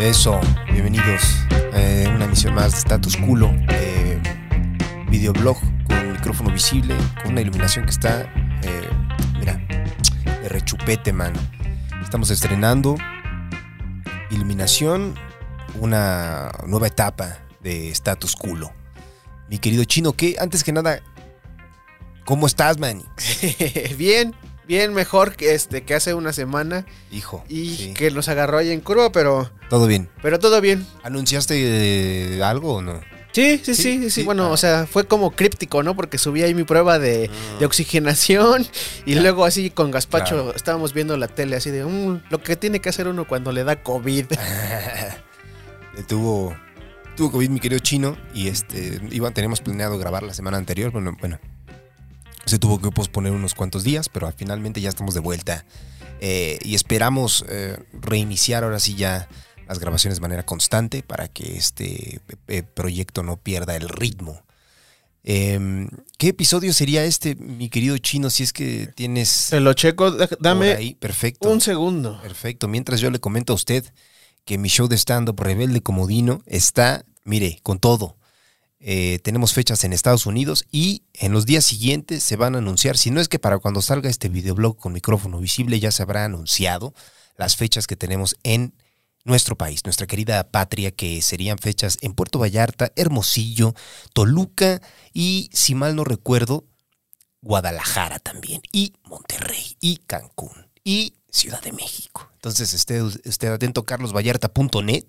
Eso, bienvenidos a una emisión más de Status Culo, eh, videoblog con micrófono visible, con una iluminación que está, eh, mira, de rechupete, man. Estamos estrenando iluminación, una nueva etapa de Status Culo. Mi querido chino, que antes que nada, ¿cómo estás, man? Bien, bien mejor que este que hace una semana Hijo. y sí. que nos agarró ahí en curva, pero Todo bien. pero todo bien. ¿Anunciaste eh, algo o no? Sí, sí, Sí, sí, sí, sí, bueno, ah. o sea, fue como críptico, ¿no? Porque subí ahí mi prueba de, Ah. de oxigenación y luego así con Gaspacho Claro. estábamos viendo la tele así de "Mm, lo que tiene que hacer uno cuando le da COVID. Eh, tuvo, tuvo COVID mi querido chino y este iba, teníamos planeado grabar la semana anterior, bueno, bueno, se tuvo que posponer unos cuantos días, pero finalmente ya estamos de vuelta Eh, y esperamos eh, reiniciar ahora sí ya las grabaciones de manera constante para que este eh, proyecto no pierda el ritmo. Em, ¿Qué episodio sería este, mi querido chino, si es que tienes Se lo checo, dame ahí? Perfecto. un segundo. Perfecto. Mientras yo le comento a usted que mi show de stand-up Rebelde Comodino está, mire, con todo. Eh, tenemos fechas en Estados Unidos y en los días siguientes se van a anunciar, si no es que para cuando salga este videoblog con micrófono visible ya se habrá anunciado las fechas que tenemos en nuestro país, nuestra querida patria, que serían fechas en Puerto Vallarta, Hermosillo, Toluca y, si mal no recuerdo, Guadalajara también, y Monterrey, y Cancún, y Ciudad de México. Entonces, esté usted atento, carlosvallarta.net,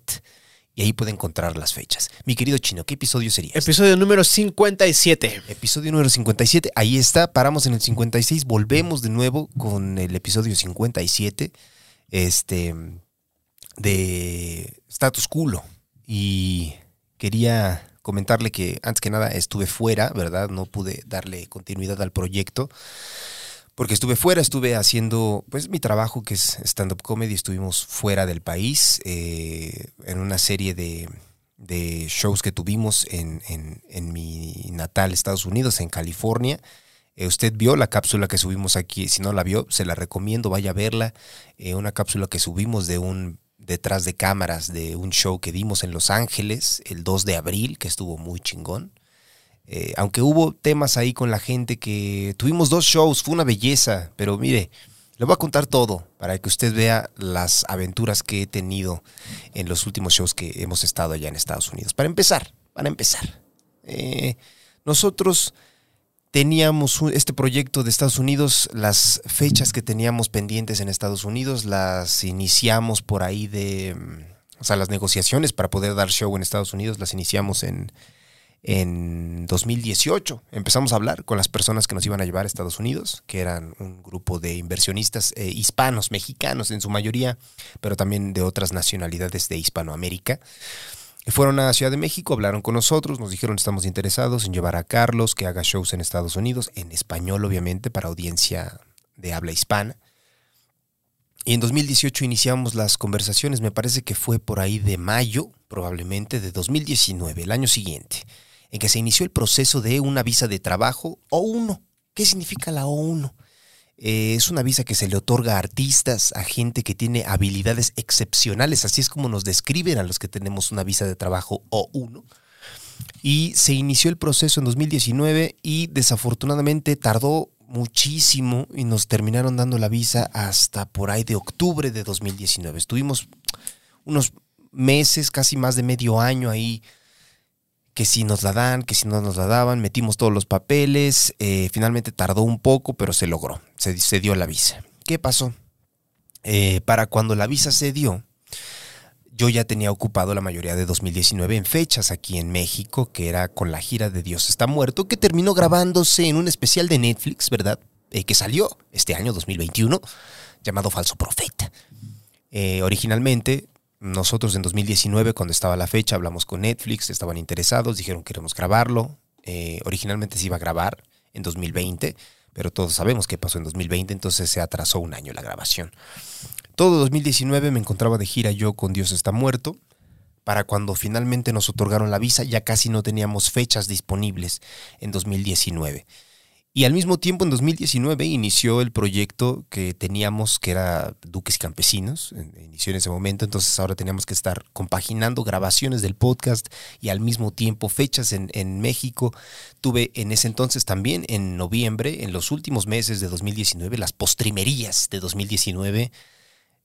y ahí puede encontrar las fechas. Mi querido Chino, ¿qué episodio sería? Episodio número 57. Episodio número 57, ahí está, paramos en el 56, volvemos de nuevo con el episodio 57, este, de Status Culo. Y quería comentarle que antes que nada estuve fuera, ¿verdad? No pude darle continuidad al proyecto. Porque estuve fuera, estuve haciendo pues mi trabajo que es stand-up comedy, estuvimos fuera del país eh, en una serie de, shows que tuvimos en mi natal Estados Unidos, en California. Eh, usted vio la cápsula que subimos aquí, si no la vio, se la recomiendo, vaya a verla. Eh, una cápsula que subimos de un detrás de cámaras de un show que dimos en Los Ángeles el 2 de abril, que estuvo muy chingón. Eh, aunque hubo temas ahí con la gente que tuvimos dos shows, fue una belleza, pero mire, le voy a contar todo para que usted vea las aventuras que he tenido en los últimos shows que hemos estado allá en Estados Unidos. Para empezar, para empezar, eh, nosotros teníamos este proyecto de Estados Unidos, las fechas que teníamos pendientes en Estados Unidos las iniciamos por ahí de, mm, o sea, las negociaciones para poder dar show en Estados Unidos las iniciamos en, en 2018. Empezamos a hablar con las personas que nos iban a llevar a Estados Unidos, que eran un grupo de inversionistas eh, hispanos, mexicanos en su mayoría, pero también de otras nacionalidades de Hispanoamérica. Fueron a Ciudad de México, hablaron con nosotros, nos dijeron estamos interesados en llevar a Carlos que haga shows en Estados Unidos, en español obviamente, para audiencia de habla hispana. Y en 2018 iniciamos las conversaciones, me parece que fue por ahí de mayo, probablemente de 2019, el año siguiente, en que se inició el proceso de una visa de trabajo O1. ¿Qué significa la O1? Eh, es una visa que se le otorga a artistas, a gente que tiene habilidades excepcionales, así es como nos describen a los que tenemos una visa de trabajo O1. Y se inició el proceso en 2019 y desafortunadamente tardó muchísimo y nos terminaron dando la visa hasta por ahí de octubre de 2019. Estuvimos unos meses, casi más de medio año ahí, que si nos la dan, que si no nos la daban, metimos todos los papeles, eh, finalmente tardó un poco, pero se logró, se, se dio la visa. ¿Qué pasó? Eh, para cuando la visa se dio, yo ya tenía ocupado la mayoría de 2019 en fechas aquí en México, que era con la gira de Dios está muerto, que terminó grabándose en un especial de Netflix, ¿verdad? Eh, que salió este año 2021, llamado Falso Profeta. Originalmente, nosotros en 2019, cuando estaba la fecha, hablamos con Netflix, estaban interesados, dijeron queremos grabarlo. Eh, originalmente se iba a grabar en 2020, pero todos sabemos qué pasó en 2020, entonces se atrasó un año la grabación. Todo 2019 me encontraba de gira yo con Dios está muerto. Para cuando finalmente nos otorgaron la visa, ya casi no teníamos fechas disponibles en 2019. Y al mismo tiempo, en 2019, inició el proyecto que teníamos, que era Duques Campesinos, inició en ese momento, entonces ahora teníamos que estar compaginando grabaciones del podcast y al mismo tiempo fechas en, en México. Tuve en ese entonces también, en noviembre, en los últimos meses de 2019, las postrimerías de 2019,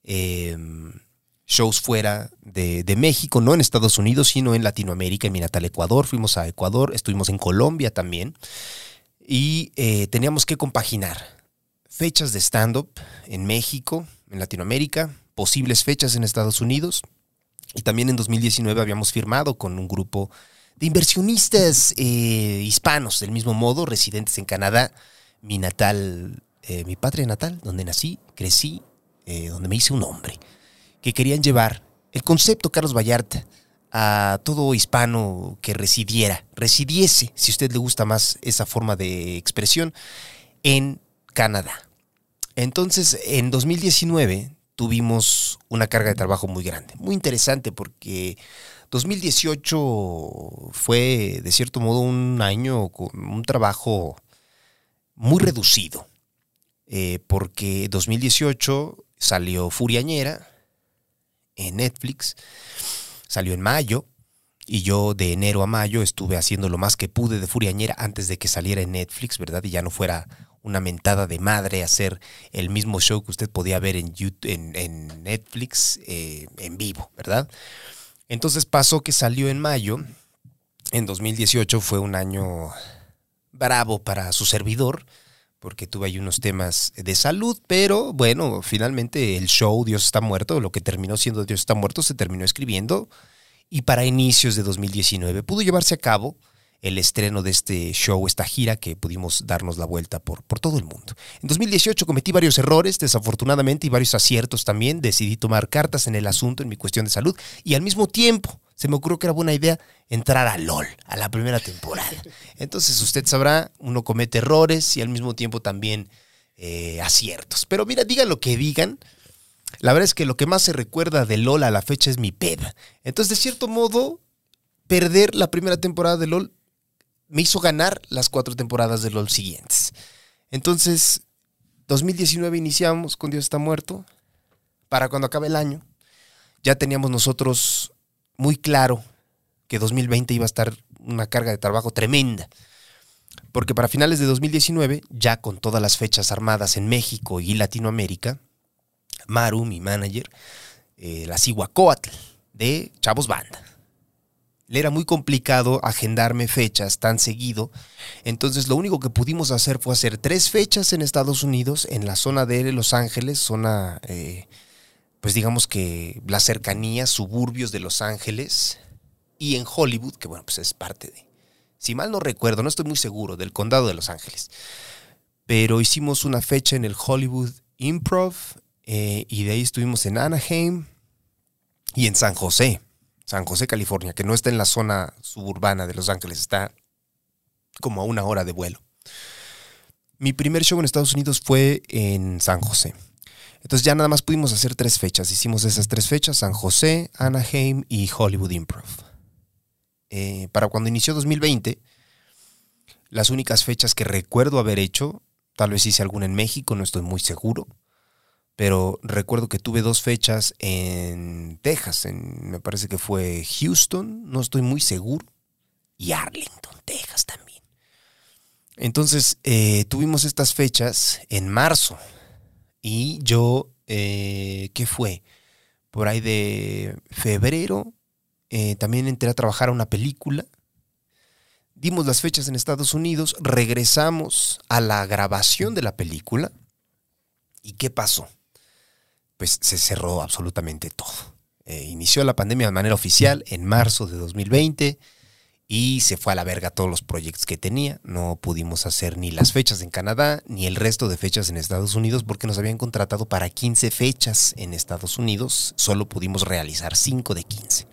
em, shows fuera de, de México, no en Estados Unidos, sino en Latinoamérica, en mi natal Ecuador. Fuimos a Ecuador, estuvimos en Colombia también y eh, teníamos que compaginar fechas de stand-up en México, en Latinoamérica, posibles fechas en Estados Unidos y también en 2019 habíamos firmado con un grupo de inversionistas eh, hispanos, del mismo modo, residentes en Canadá, mi natal, eh, mi patria natal, donde nací, crecí, donde me hice un hombre, que querían llevar el concepto Carlos Vallarta a todo hispano que residiera, residiese, si usted le gusta más esa forma de expresión, en Canadá. Entonces, en 2019 tuvimos una carga de trabajo muy grande, muy interesante porque 2018 fue de cierto modo un año con un trabajo muy reducido, eh, porque 2018 salió Furiañera en Netflix Salió en mayo y yo de enero a mayo estuve haciendo lo más que pude de Furiañera antes de que saliera en Netflix, ¿verdad? Y ya no fuera una mentada de madre hacer el mismo show que usted podía ver en, Netflix eh, en vivo, ¿verdad? Entonces pasó que salió en mayo. En 2018 fue un año bravo para su servidor porque tuve ahí unos temas de salud, pero bueno, finalmente el show Dios está muerto, lo que terminó siendo Dios está muerto, se terminó escribiendo y para inicios de 2019 pudo llevarse a cabo el estreno de este show, esta gira que pudimos darnos la vuelta por, por todo el mundo. En 2018 cometí varios errores, desafortunadamente, y varios aciertos también. Decidí tomar cartas en el asunto, en mi cuestión de salud, y al mismo tiempo se me ocurrió que era buena idea entrar a LOL, a la primera temporada. Entonces usted sabrá, uno comete errores y al mismo tiempo también eh, aciertos. Pero mira, digan lo que digan. La verdad es que lo que más se recuerda de LOL a la fecha es mi peb. Entonces, de cierto modo, perder la primera temporada de LOL me hizo ganar las cuatro temporadas de LOL siguientes. Entonces, 2019 iniciamos con Dios está muerto. Para cuando acabe el año, ya teníamos nosotros muy claro que 2020 iba a estar una carga de trabajo tremenda. Porque para finales de 2019, ya con todas las fechas armadas en México y Latinoamérica, Maru, mi manager, eh, la de Chavos Banda. Le era muy complicado agendarme fechas tan seguido. Entonces lo único que pudimos hacer fue hacer tres fechas en Estados Unidos, en la zona de Los Ángeles, zona eh, pues digamos que las cercanías, suburbios de Los Ángeles y en Hollywood, que bueno, pues es parte de, si mal no recuerdo, no estoy muy seguro, del condado de Los Ángeles. Pero hicimos una fecha en el Hollywood Improv eh, y de ahí estuvimos en Anaheim y en San José, San José, California, que no está en la zona suburbana de Los Ángeles, está como a una hora de vuelo. Mi primer show en Estados Unidos fue en San José. Entonces ya nada más pudimos hacer tres fechas. Hicimos esas tres fechas, San José, Anaheim y Hollywood Improv. Eh, para cuando inició 2020, las únicas fechas que recuerdo haber hecho, tal vez hice alguna en México, no estoy muy seguro, pero recuerdo que tuve dos fechas en Texas, en, me parece que fue Houston, no estoy muy seguro, y Arlington, Texas también. Entonces eh, tuvimos estas fechas en marzo y yo, eh, ¿qué fue? Por ahí de febrero, eh, también entré a trabajar a una película. Dimos las fechas en Estados Unidos, regresamos a la grabación de la película. ¿Y qué pasó? Pues se cerró absolutamente todo. Eh, inició la pandemia de manera oficial en marzo de 2020 y se fue a la verga todos los proyectos que tenía. No pudimos hacer ni las fechas en Canadá ni el resto de fechas en Estados Unidos porque nos habían contratado para 15 fechas en Estados Unidos. Solo pudimos realizar 5 de 15.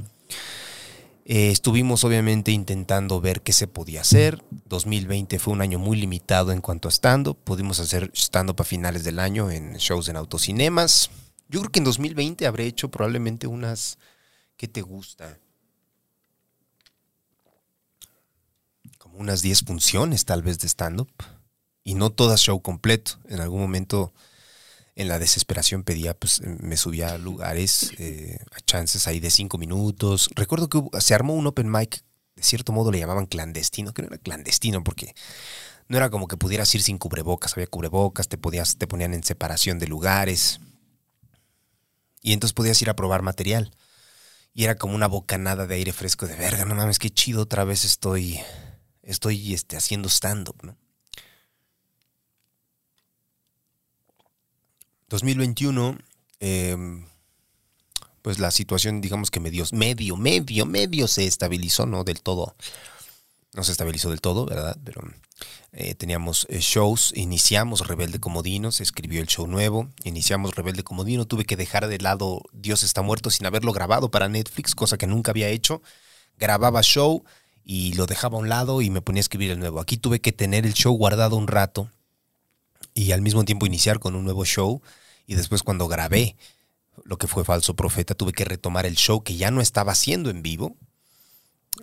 Eh, estuvimos obviamente intentando ver qué se podía hacer. 2020 fue un año muy limitado en cuanto a stand-up. Pudimos hacer stand-up a finales del año en shows en autocinemas. Yo creo que en 2020 habré hecho probablemente unas... ¿Qué te gusta? unas 10 funciones tal vez de stand-up. y no todas show completo. En algún momento, en la desesperación, pedía, pues me subía a lugares, eh, a chances ahí de cinco minutos. Recuerdo que se armó un open mic, de cierto modo le llamaban clandestino, que no era clandestino porque no era como que pudieras ir sin cubrebocas, había cubrebocas, te, podías, te ponían en separación de lugares. Y entonces podías ir a probar material. Y era como una bocanada de aire fresco de verga, no mames, qué chido, otra vez estoy, estoy este, haciendo stand-up, ¿no? 2021, eh, pues la situación, digamos que medio, medio, medio, medio se estabilizó, no del todo. No se estabilizó del todo, ¿verdad? Pero eh, teníamos eh, shows, iniciamos Rebelde Comodino, se escribió el show nuevo, iniciamos Rebelde Comodino, tuve que dejar de lado Dios está muerto sin haberlo grabado para Netflix, cosa que nunca había hecho. Grababa show y lo dejaba a un lado y me ponía a escribir el nuevo. Aquí tuve que tener el show guardado un rato y al mismo tiempo iniciar con un nuevo show y después cuando grabé lo que fue Falso Profeta tuve que retomar el show que ya no estaba haciendo en vivo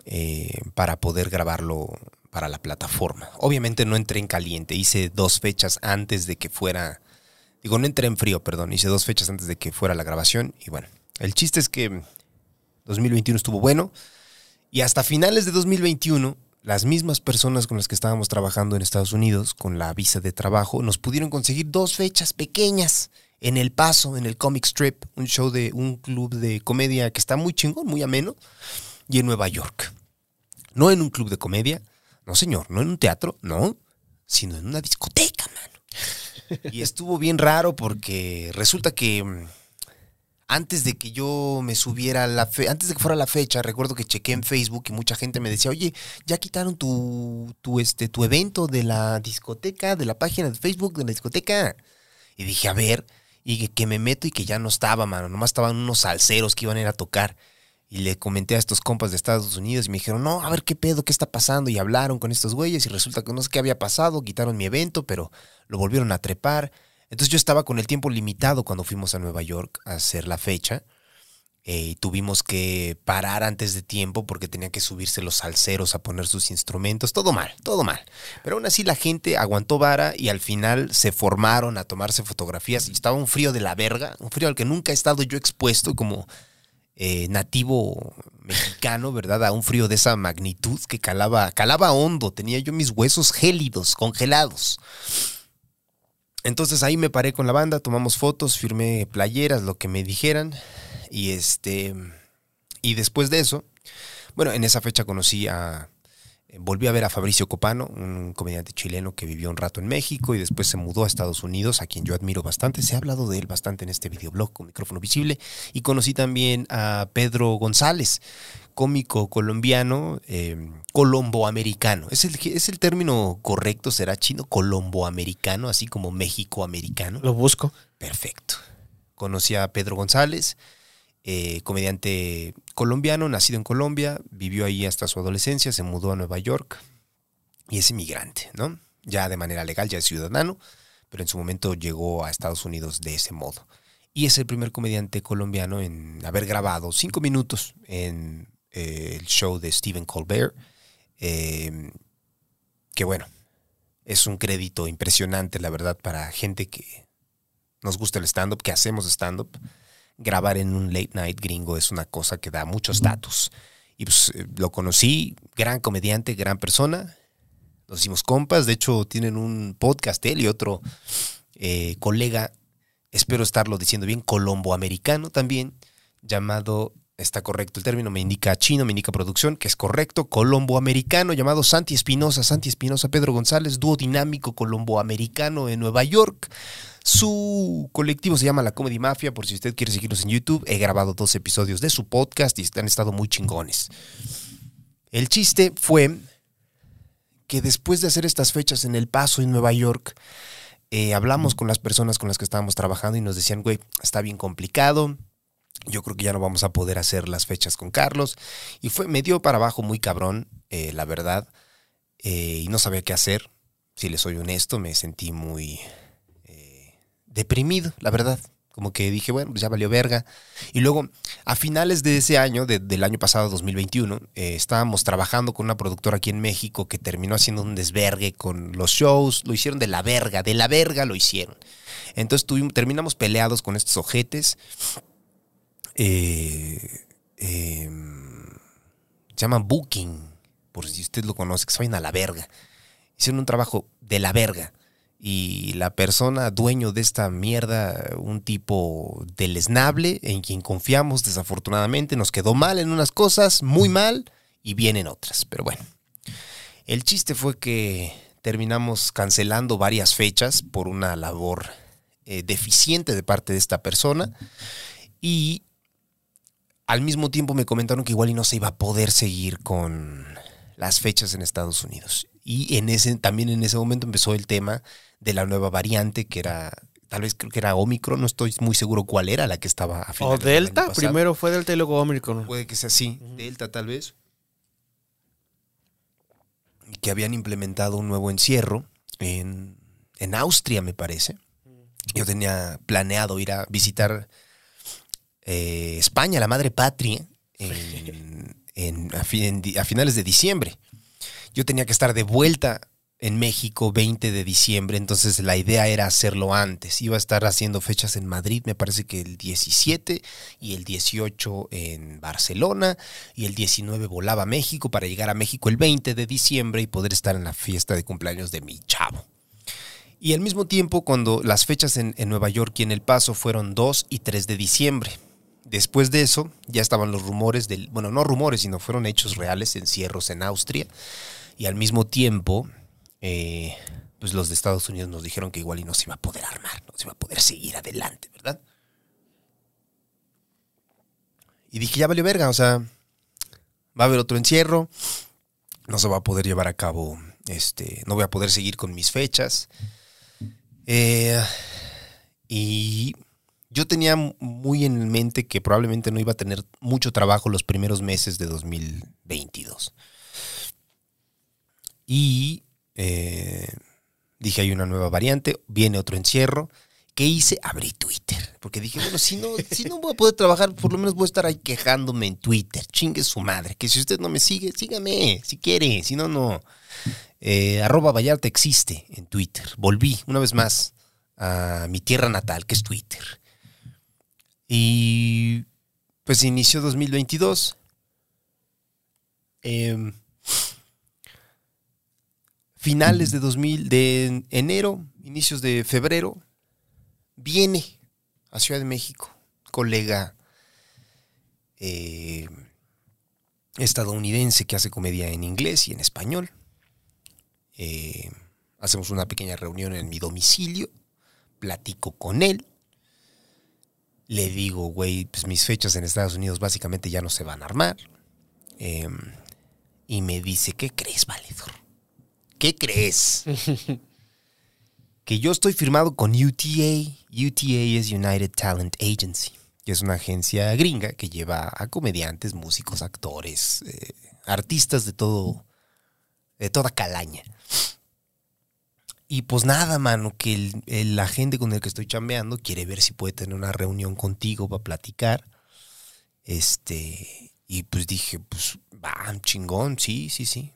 eh, para poder grabarlo para la plataforma. Obviamente no entré en caliente, hice dos fechas antes de que fuera, digo, no entré en frío, perdón, hice dos fechas antes de que fuera la grabación y bueno, el chiste es que 2021 estuvo bueno y hasta finales de 2021 las mismas personas con las que estábamos trabajando en Estados Unidos con la visa de trabajo nos pudieron conseguir dos fechas pequeñas en El Paso, en el Comic Strip, un show de un club de comedia que está muy chingón, muy ameno, y en Nueva York. No en un club de comedia, no señor, no en un teatro, no, sino en una discoteca, mano. Y estuvo bien raro porque resulta que mm, antes de que yo me subiera a la fe antes de que fuera la fecha, recuerdo que chequé en Facebook y mucha gente me decía, oye, ya quitaron tu, tu, este, tu evento de la discoteca, de la página de Facebook de la discoteca. Y dije, a ver, y que, que me meto y que ya no estaba, mano, nomás estaban unos salseros que iban a ir a tocar. Y le comenté a estos compas de Estados Unidos y me dijeron, no, a ver qué pedo, qué está pasando. Y hablaron con estos güeyes y resulta que no sé qué había pasado, quitaron mi evento, pero lo volvieron a trepar. Entonces yo estaba con el tiempo limitado cuando fuimos a Nueva York a hacer la fecha. eh, y tuvimos que parar antes de tiempo porque tenían que subirse los salseros a poner sus instrumentos. Todo mal, todo mal. Pero aún así la gente aguantó vara y al final se formaron a tomarse fotografías. Y estaba un frío de la verga, un frío al que nunca he estado yo expuesto como eh, nativo mexicano, ¿verdad? A un frío de esa magnitud que calaba, calaba hondo. Tenía yo mis huesos gélidos, congelados. Entonces ahí me paré con la banda, tomamos fotos, firmé playeras, lo que me dijeran. Y este. Y después de eso, bueno, en esa fecha conocí a. eh, Volví a ver a Fabricio Copano, un comediante chileno que vivió un rato en México y después se mudó a Estados Unidos, a quien yo admiro bastante. Se ha hablado de él bastante en este videoblog con micrófono visible. Y conocí también a Pedro González, cómico colombiano, eh, colomboamericano. ¿Es el, ¿Es el término correcto? ¿Será chino? Colomboamericano, así como México-americano. Lo busco. Perfecto. Conocí a Pedro González, eh, comediante colombiano, nacido en Colombia, vivió ahí hasta su adolescencia, se mudó a Nueva York y es inmigrante, ¿no? Ya de manera legal, ya es ciudadano, pero en su momento llegó a Estados Unidos de ese modo. Y es el primer comediante colombiano en haber grabado cinco minutos en eh, el show de Stephen Colbert, eh, que bueno, es un crédito impresionante, la verdad, para gente que nos gusta el stand-up, que hacemos stand-up. Grabar en un late night gringo es una cosa que da mucho estatus. Y pues eh, lo conocí, gran comediante, gran persona. Nos hicimos compas, de hecho tienen un podcast él y otro eh, colega, espero estarlo diciendo bien, colomboamericano también, llamado, está correcto el término, me indica chino, me indica producción, que es correcto, colomboamericano, llamado Santi Espinosa, Santi Espinosa, Pedro González, dúo dinámico colomboamericano en Nueva York. Su colectivo se llama La Comedy Mafia, por si usted quiere seguirlos en YouTube. He grabado dos episodios de su podcast y han estado muy chingones. El chiste fue que después de hacer estas fechas en El Paso, en Nueva York, eh, hablamos con las personas con las que estábamos trabajando y nos decían, güey, está bien complicado. Yo creo que ya no vamos a poder hacer las fechas con Carlos. Y fue, me dio para abajo muy cabrón, eh, la verdad. Eh, y no sabía qué hacer. Si les soy honesto, me sentí muy deprimido, la verdad. Como que dije, bueno, pues ya valió verga. Y luego, a finales de ese año, del año pasado, 2021, eh, estábamos trabajando con una productora aquí en México que terminó haciendo un desvergue con los shows. Lo hicieron de la verga, de la verga lo hicieron. Entonces terminamos peleados con estos ojetes. Eh, em, se llaman Booking, por si usted lo conoce, que se vayan a la verga. Hicieron un trabajo de la verga y la persona dueño de esta mierda, un tipo deleznable en quien confiamos desafortunadamente, nos quedó mal en unas cosas, muy mal, y bien en otras. Pero bueno, el chiste fue que terminamos cancelando varias fechas por una labor eh, deficiente de parte de esta persona y al mismo tiempo me comentaron que igual y no se iba a poder seguir con las fechas en Estados Unidos. Y en ese, también en ese momento empezó el tema de la nueva variante que era tal vez creo que era Omicron, no estoy muy seguro cuál era la que estaba a O Delta, primero fue Delta y luego Omicron. Puede que sea así, Delta tal vez. Que habían implementado un nuevo encierro en, en Austria, me parece. Yo tenía planeado ir a visitar eh, España, la madre patria, en, a, a finales de diciembre. Yo tenía que estar de vuelta en México 20 de diciembre, entonces la idea era hacerlo antes. Iba a estar haciendo fechas en Madrid, me parece que el 17 y el 18 en Barcelona y el 19 volaba a México para llegar a México el 20 de diciembre y poder estar en la fiesta de cumpleaños de mi chavo. Y al mismo tiempo, cuando las fechas en, Nueva York y en El Paso fueron 2 y 3 de diciembre. Después de eso, ya estaban los rumores del, bueno, no rumores, sino fueron hechos reales, encierros en Austria. Y al mismo tiempo, eh, pues los de Estados Unidos nos dijeron que igual y no se iba a poder armar, no se iba a poder seguir adelante, ¿verdad? Y dije, ya valió verga, o sea, va a haber otro encierro, no se va a poder llevar a cabo, este, no voy a poder seguir con mis fechas. Eh, y yo tenía muy en mente que probablemente no iba a tener mucho trabajo los primeros meses de 2022. Y eh, dije, hay una nueva variante, viene otro encierro. ¿Qué hice? Abrí Twitter. Porque dije, bueno, si no, si no voy a poder trabajar, por lo menos voy a estar ahí quejándome en Twitter. Chingue su madre. Que si usted no me sigue, sígame, si quiere. Si no, no. Eh, arroba Vallarta existe en Twitter. Volví una vez más a mi tierra natal, que es Twitter. Y pues inició 2022. Eh, em, finales de 2000, de enero, inicios de febrero, viene a Ciudad de México, colega eh, estadounidense que hace comedia en inglés y en español. Eh, hacemos una pequeña reunión en mi domicilio, platico con él. Le digo, güey, pues mis fechas en Estados Unidos básicamente ya no se van a armar. Em, y me dice, ¿qué crees, valedor? ¿Qué crees? que yo estoy firmado con UTA. UTA es United Talent Agency, que es una agencia gringa que lleva a comediantes, músicos, actores, eh, artistas de todo, de toda calaña. Y pues nada, mano, que el, el, agente con el que estoy chambeando quiere ver si puede tener una reunión contigo para platicar. Este, y pues dije, pues, va, chingón, sí, sí, sí.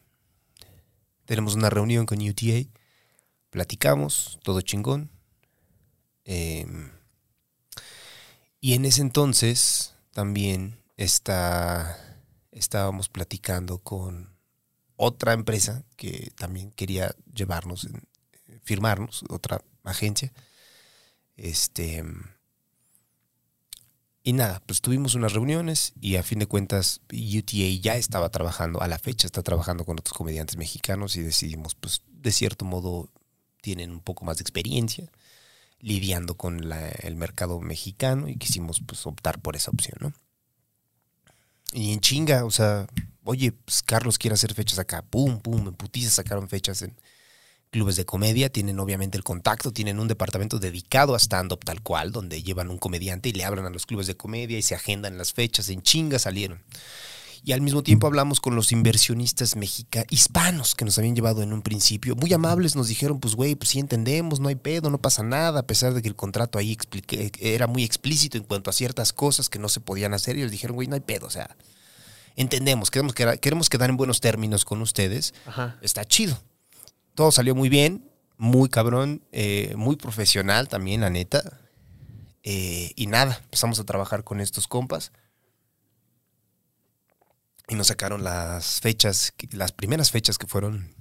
Tenemos una reunión con UTA, platicamos, todo chingón. Em, y en ese entonces también está, estábamos platicando con otra empresa que también quería llevarnos, firmarnos, otra agencia. Este y nada, pues tuvimos unas reuniones y a fin de cuentas UTA ya estaba trabajando, a la fecha está trabajando con otros comediantes mexicanos y decidimos, pues de cierto modo tienen un poco más de experiencia lidiando con el mercado mexicano y quisimos pues optar por esa opción, ¿no? Y en chinga, o sea, oye, pues Carlos quiere hacer fechas acá, pum, pum, en putiza sacaron fechas en, clubes de comedia, tienen obviamente el contacto, tienen un departamento dedicado a stand-up tal cual, donde llevan un comediante y le hablan a los clubes de comedia y se agendan las fechas, en chinga salieron. Y al mismo tiempo hablamos con los inversionistas mexicanos, hispanos que nos habían llevado en un principio. Muy amables, nos dijeron, pues güey, pues sí entendemos, no hay pedo, no pasa nada, a pesar de que el contrato ahí explique- era muy explícito en cuanto a ciertas cosas que no se podían hacer. Y ellos dijeron, güey, no hay pedo, o sea, entendemos, queremos quedar, queremos quedar en buenos términos con ustedes. Ajá. Está chido. Todo salió muy bien, muy cabrón, eh, muy profesional también, la neta. Eh, y nada, empezamos a trabajar con estos compas. Y nos sacaron las fechas, las primeras fechas que fueron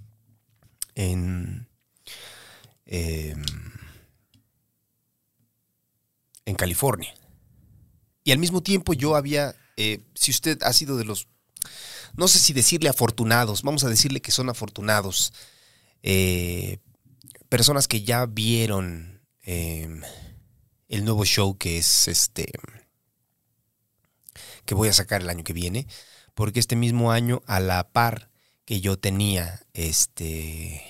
en. em, en California. Y al mismo tiempo yo había. eh, si usted ha sido de los. No sé si decirle afortunados, vamos a decirle que son afortunados. Eh, personas que ya vieron em, el nuevo show que es este que voy a sacar el año que viene, porque este mismo año a la par que yo tenía este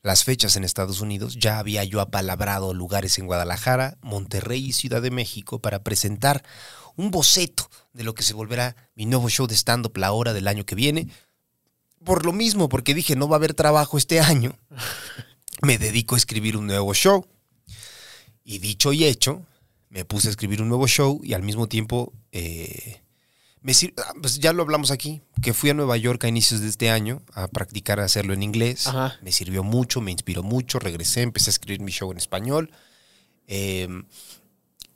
las fechas en Estados Unidos, ya había yo apalabrado lugares en Guadalajara, Monterrey y Ciudad de México para presentar un boceto de lo que se volverá mi nuevo show de stand-up la hora del año que viene. Por lo mismo, porque dije no va a haber trabajo este año, me dedico a escribir un nuevo show. Y dicho y hecho, me puse a escribir un nuevo show y al mismo tiempo, eh, me sir- ah, pues ya lo hablamos aquí, que fui a Nueva York a inicios de este año a practicar a hacerlo en inglés. Ajá. Me sirvió mucho, me inspiró mucho, regresé, empecé a escribir mi show en español. Eh,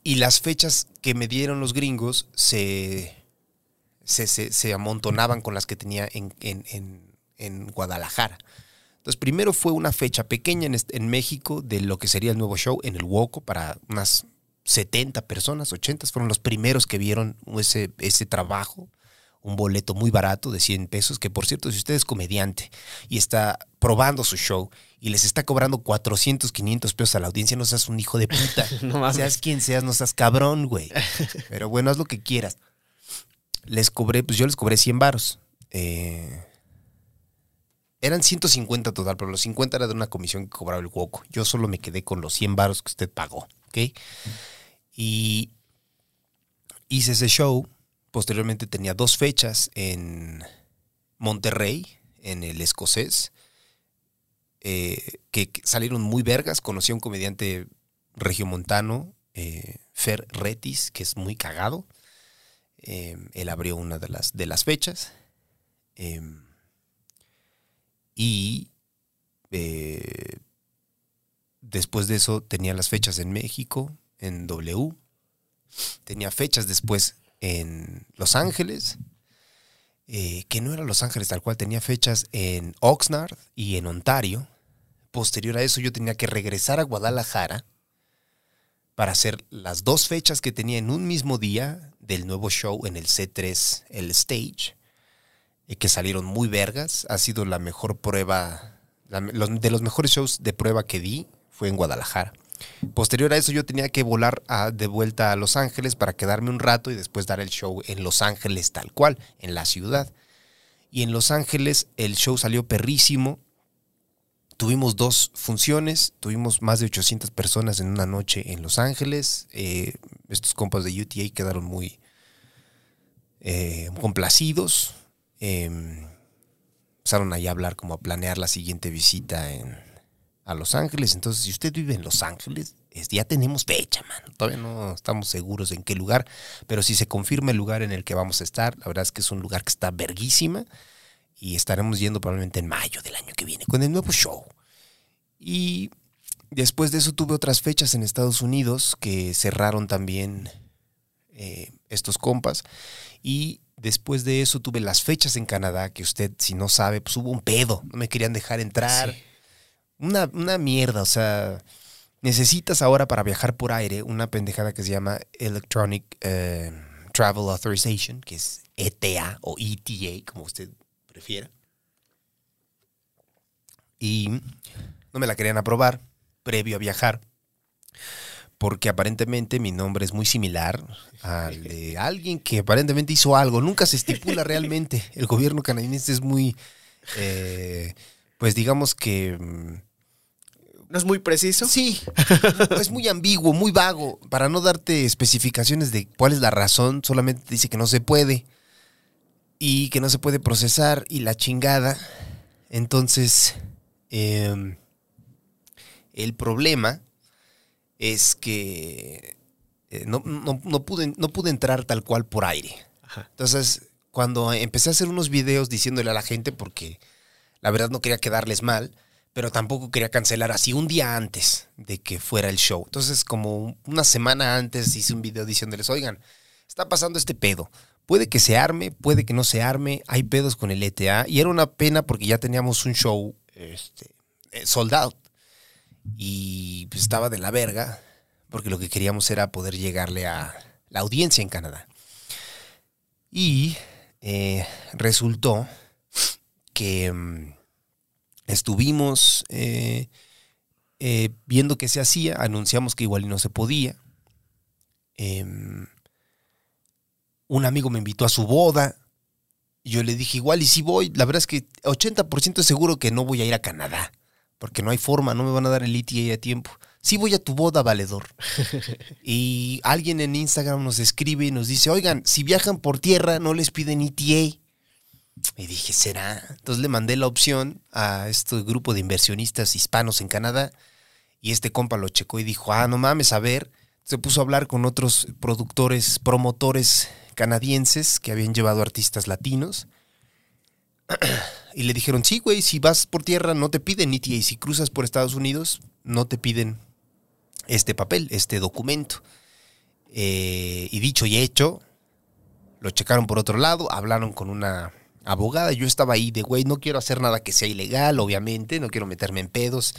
y las fechas que me dieron los gringos se, se, se- se amontonaban con las que tenía en, en- en- en Guadalajara. Entonces, primero fue una fecha pequeña en, México de lo que sería el nuevo show en el Woco para unas 70 personas, 80 fueron los primeros que vieron ese, ese trabajo. Un boleto muy barato de 100 pesos, que por cierto, si usted es comediante y está probando su show y les está cobrando 400, 500 pesos a la audiencia, no seas un hijo de puta. No mames. seas quien seas, no seas cabrón, güey. Pero bueno, haz lo que quieras. Les cobré, pues yo les cobré 100 varos. Eh, eran 150 total, pero los 50 era de una comisión que cobraba el Woco. Yo solo me quedé con los 100 varos que usted pagó, ¿ok? Y hice ese show. Posteriormente tenía dos fechas en Monterrey, en el escocés, eh, que, salieron muy vergas. Conocí a un comediante regiomontano, eh, Fer Retis, que es muy cagado. Eh, él abrió una de las, de las fechas. Eh, y eh, después de eso tenía las fechas en México, en W. Tenía fechas después en Los Ángeles, eh, que no era Los Ángeles tal cual, tenía fechas en Oxnard y en Ontario. Posterior a eso yo tenía que regresar a Guadalajara para hacer las dos fechas que tenía en un mismo día del nuevo show en el C3, el stage, eh, que salieron muy vergas. Ha sido la mejor prueba, de los mejores shows de prueba que di fue en Guadalajara. Posterior a eso yo tenía que volar a- de vuelta a Los Ángeles para quedarme un rato y después dar el show en Los Ángeles tal cual, en la ciudad. Y en Los Ángeles el show salió perrísimo. Tuvimos dos funciones, tuvimos más de 800 personas en una noche en Los Ángeles. Eh, estos compas de UTA quedaron muy eh, complacidos. Eh, empezaron ahí a hablar como a planear la siguiente visita en, a Los Ángeles. Entonces, si usted vive en Los Ángeles, es- ya tenemos fecha, man. Todavía no estamos seguros en qué lugar, pero si se confirma el lugar en el que vamos a estar, la verdad es que es un lugar que está verguísima y estaremos yendo probablemente en mayo del año que viene con el nuevo show. Y después de eso tuve otras fechas en Estados Unidos que cerraron también eh, estos compas. Y después de eso tuve las fechas en Canadá, que usted, si no sabe, pues hubo un pedo. No me querían dejar entrar. Sí. Una, una mierda, o sea, necesitas ahora para viajar por aire una pendejada que se llama Electronic eh, Travel Authorization, que es ETA o ETA, como usted prefiera. Y no me la querían aprobar previo a viajar, porque aparentemente mi nombre es muy similar al de alguien que aparentemente hizo algo. Nunca se estipula realmente. El gobierno canadiense es muy, eh, pues digamos que... mm, ¿No es muy preciso? Sí, es muy ambiguo, muy vago. Para no darte especificaciones de cuál es la razón, solamente te dice que no se puede. Y que no se puede procesar y la chingada. Entonces, em, el problema es que eh, no, no- no pude, no pude entrar tal cual por aire. Ajá. Entonces, cuando empecé a hacer unos videos diciéndole a la gente, porque la verdad no quería quedarles mal, pero tampoco quería cancelar así un día antes de que fuera el show. Entonces, como una semana antes hice un video diciéndoles, oigan, está pasando este pedo. Puede que se arme, puede que no se arme, hay pedos con el ETA. Y era una pena porque ya teníamos un show este, eh, sold out. Y pues estaba de la verga, porque lo que queríamos era poder llegarle a la audiencia en Canadá. Y eh, resultó que mm, estuvimos eh, viendo qué se hacía, anunciamos que igual no se podía. Em, un amigo me invitó a su boda. Y yo le dije, igual y si voy, la verdad es que 80% es seguro que no voy a ir a Canadá. Porque no hay forma, no me van a dar el ETA a tiempo. Sí voy a tu boda, valedor. y alguien en Instagram nos escribe y nos dice, oigan, si viajan por tierra, no les piden ETA. Y dije, ¿será? Entonces le mandé la opción a este grupo de inversionistas hispanos en Canadá. Y este compa lo checó y dijo, ah, no mames, a ver. Se puso a hablar con otros productores, promotores canadienses que habían llevado artistas latinos. Y le dijeron, sí, güey, si vas por tierra no te piden. Y si cruzas por Estados Unidos, no te piden este papel, este documento. Eh, y dicho y hecho, lo checaron por otro lado, hablaron con una abogada. Yo estaba ahí de, güey, no quiero hacer nada que sea ilegal, obviamente, no quiero meterme en pedos.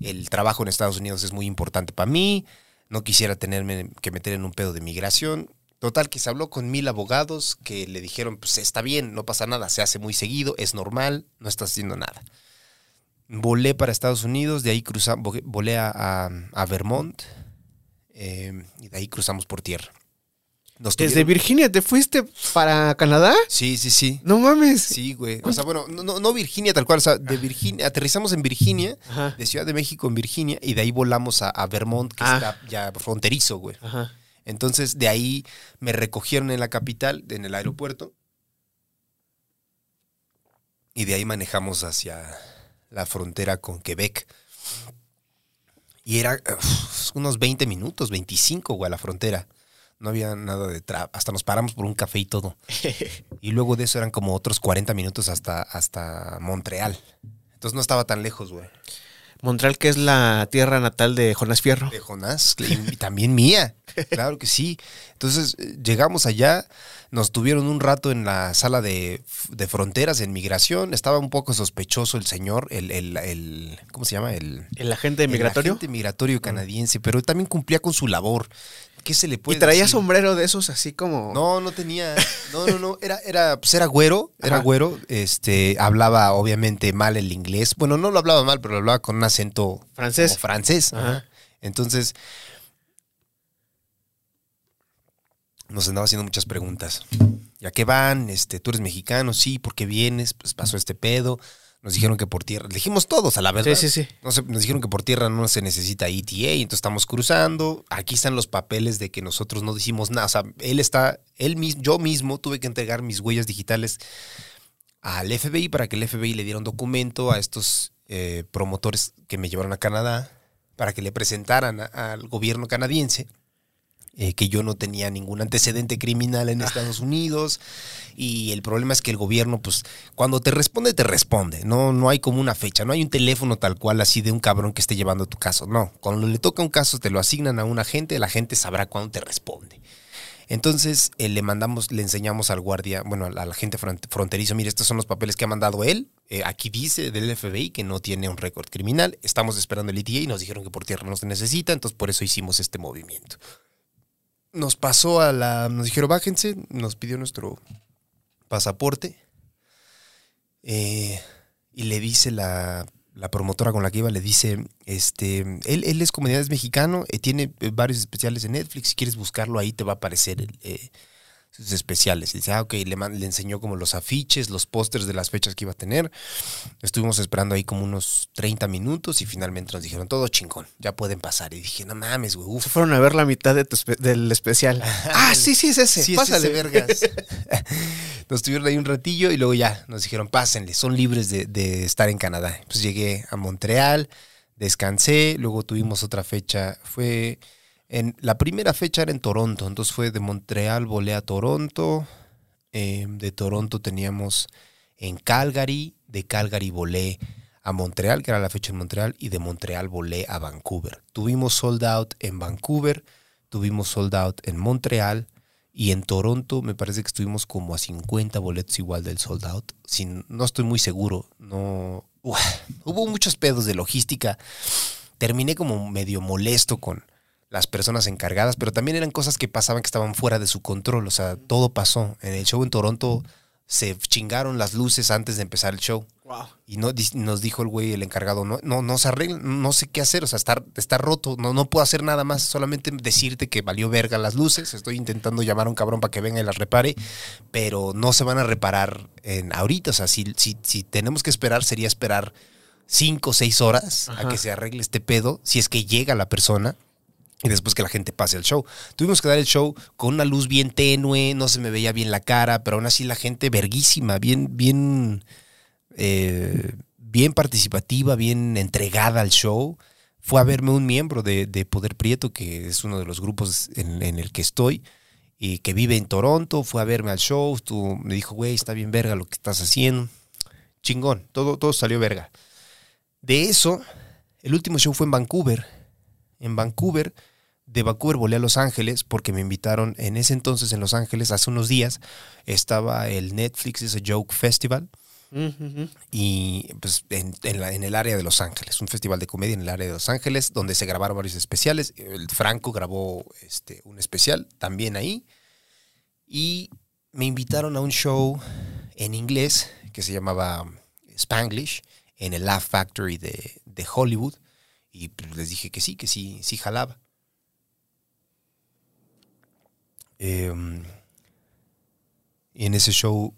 El trabajo en Estados Unidos es muy importante para mí. No quisiera tenerme que meter en un pedo de migración. Total, que se habló con mil abogados que le dijeron, pues está bien, no pasa nada, se hace muy seguido, es normal, no estás haciendo nada. Volé para Estados Unidos, de ahí cruzamos, volé a, a- a Vermont eh, y de ahí cruzamos por tierra. Nos Desde tuvieron- Virginia te fuiste para Canadá. Sí, sí, sí. No mames. Sí, güey. O sea, bueno, no, no- no Virginia tal cual, o sea, de Virginia, aterrizamos en Virginia, Ajá. de Ciudad de México en Virginia, y de ahí volamos a, a Vermont, que Ah. está ya fronterizo, güey. Ajá. Entonces, de ahí me recogieron en la capital, en el aeropuerto, y de ahí manejamos hacia la frontera con Quebec. Y era unos 20 minutos, 25, güey, a la frontera. No había nada de trap. Hasta nos paramos por un café y todo. Y luego de eso eran como otros 40 minutos hasta, hasta Montreal. Entonces no estaba tan lejos, güey. Montreal, que es la tierra natal de Jonás Fierro. De Jonás, y también mía. Claro que sí. Entonces eh, llegamos allá, nos tuvieron un rato en la sala de, de fronteras en migración. Estaba un poco sospechoso el señor, el, el, el- ¿cómo se llama? El, El agente el migratorio. agente migratorio canadiense, pero también cumplía con su labor. ¿Qué se le puede Y traía decir? sombrero de esos así como. No, no tenía. No, no, no. Era, era, pues era güero. Era Ajá. güero. Este, hablaba obviamente mal el inglés. Bueno, no lo hablaba mal, pero lo hablaba con un acento Francés. francés. Ajá. Entonces, nos andaba haciendo muchas preguntas. ¿Ya qué van? Este, ¿Tú eres mexicano? Sí, ¿por qué vienes? Pues pasó este pedo. Nos dijeron que por tierra. Dijimos todos, a la verdad. Sí, sí, sí. No sé, nos dijeron que por tierra no se necesita ETA, entonces estamos cruzando. Aquí están los papeles de que nosotros no decimos nada. O sea, él está, él mismo, yo mismo tuve que entregar mis huellas digitales al FBI para que el FBI le diera un documento a estos eh, promotores que me llevaron a Canadá para que le presentaran a- al gobierno canadiense eh, que yo no tenía ningún antecedente criminal en Estados Unidos. Y el problema es que el gobierno pues cuando te responde te responde. No no hay como una fecha no hay un teléfono tal cual así de un cabrón que esté llevando tu caso. No cuando le toca un caso te lo asignan a un agente la gente sabrá cuándo te responde. Entonces eh, le mandamos le enseñamos al guardia bueno al agente front- fronterizo mire estos son los papeles que ha mandado él Eh, aquí dice del FBI que no tiene un récord criminal estamos esperando el ETA y nos dijeron que por tierra no se necesita entonces por eso hicimos este movimiento nos pasó a la. Nos dijeron, bájense, nos pidió nuestro pasaporte. eh, y le dice la, la promotora con la que iba, le dice, este, él, él es comediante mexicano, eh, tiene eh, varios especiales en Netflix, si quieres buscarlo ahí te va a aparecer el, eh, sus especiales. Y dice, ah, ok, le, enseñó como los afiches, los pósters de las fechas que iba a tener. Estuvimos esperando ahí como unos 30 minutos y finalmente nos dijeron, todo chingón, ya pueden pasar. Y dije, no mames, güey, Se fueron a ver la mitad de tu espe- del especial. ah, sí, sí, es ese. Sí, es Pásale. ese, vergas. nos tuvieron ahí un ratillo y luego ya nos dijeron, pásenle, son libres de, de estar en Canadá. Pues llegué a Montreal, descansé, luego tuvimos otra fecha, fue la primera fecha era en Toronto, entonces fue de Montreal volé a Toronto, eh, de Toronto teníamos en Calgary, de Calgary volé a Montreal, que era la fecha en Montreal, y de Montreal volé a Vancouver. Tuvimos sold out en Vancouver, tuvimos sold out en Montreal y en Toronto me parece que estuvimos como a 50 boletos igual del sold out. Sin, no estoy muy seguro, no hubo muchos pedos de logística. Terminé como medio molesto con las personas encargadas, pero también eran cosas que pasaban que estaban fuera de su control, o sea, todo pasó. En el show en Toronto se chingaron las luces antes de empezar el show. Wow. Y no, nos dijo el güey, el encargado, no, no, no se arregla, no sé qué hacer, o sea, está, está roto, no, no puedo hacer nada más, solamente decirte que valió verga las luces, estoy intentando llamar a un cabrón para que venga y las repare, pero no se van a reparar en ahorita, o sea, si, si, si tenemos que esperar, sería esperar cinco o seis horas a que se arregle este pedo, si es que llega la persona. Y después que la gente pase al show. Tuvimos que dar el show con una luz bien tenue, no se me veía bien la cara, pero aún así la gente verguísima, bien, bien, eh, bien participativa, bien entregada al show. Fue a verme un miembro de, de Poder Prieto, que es uno de los grupos en, el que estoy, y que vive en Toronto. Fue a verme al show, estuvo- me dijo, güey, está bien verga lo que estás haciendo. Chingón, todo, todo salió verga. De eso, el último show fue en Vancouver. En Vancouver, de Vancouver volé a Los Ángeles porque me invitaron en ese entonces en Los Ángeles, hace unos días, estaba el Netflix ese Joke Festival y pues en, en la- en el área de Los Ángeles, un festival de comedia en el área de Los Ángeles, donde se grabaron varios especiales. El Franco grabó este, un especial también ahí. Y me invitaron a un show en inglés que se llamaba Spanglish en el Laugh Factory de, de Hollywood. Y pues, les dije que sí, que sí, sí jalaba. Em, y en ese show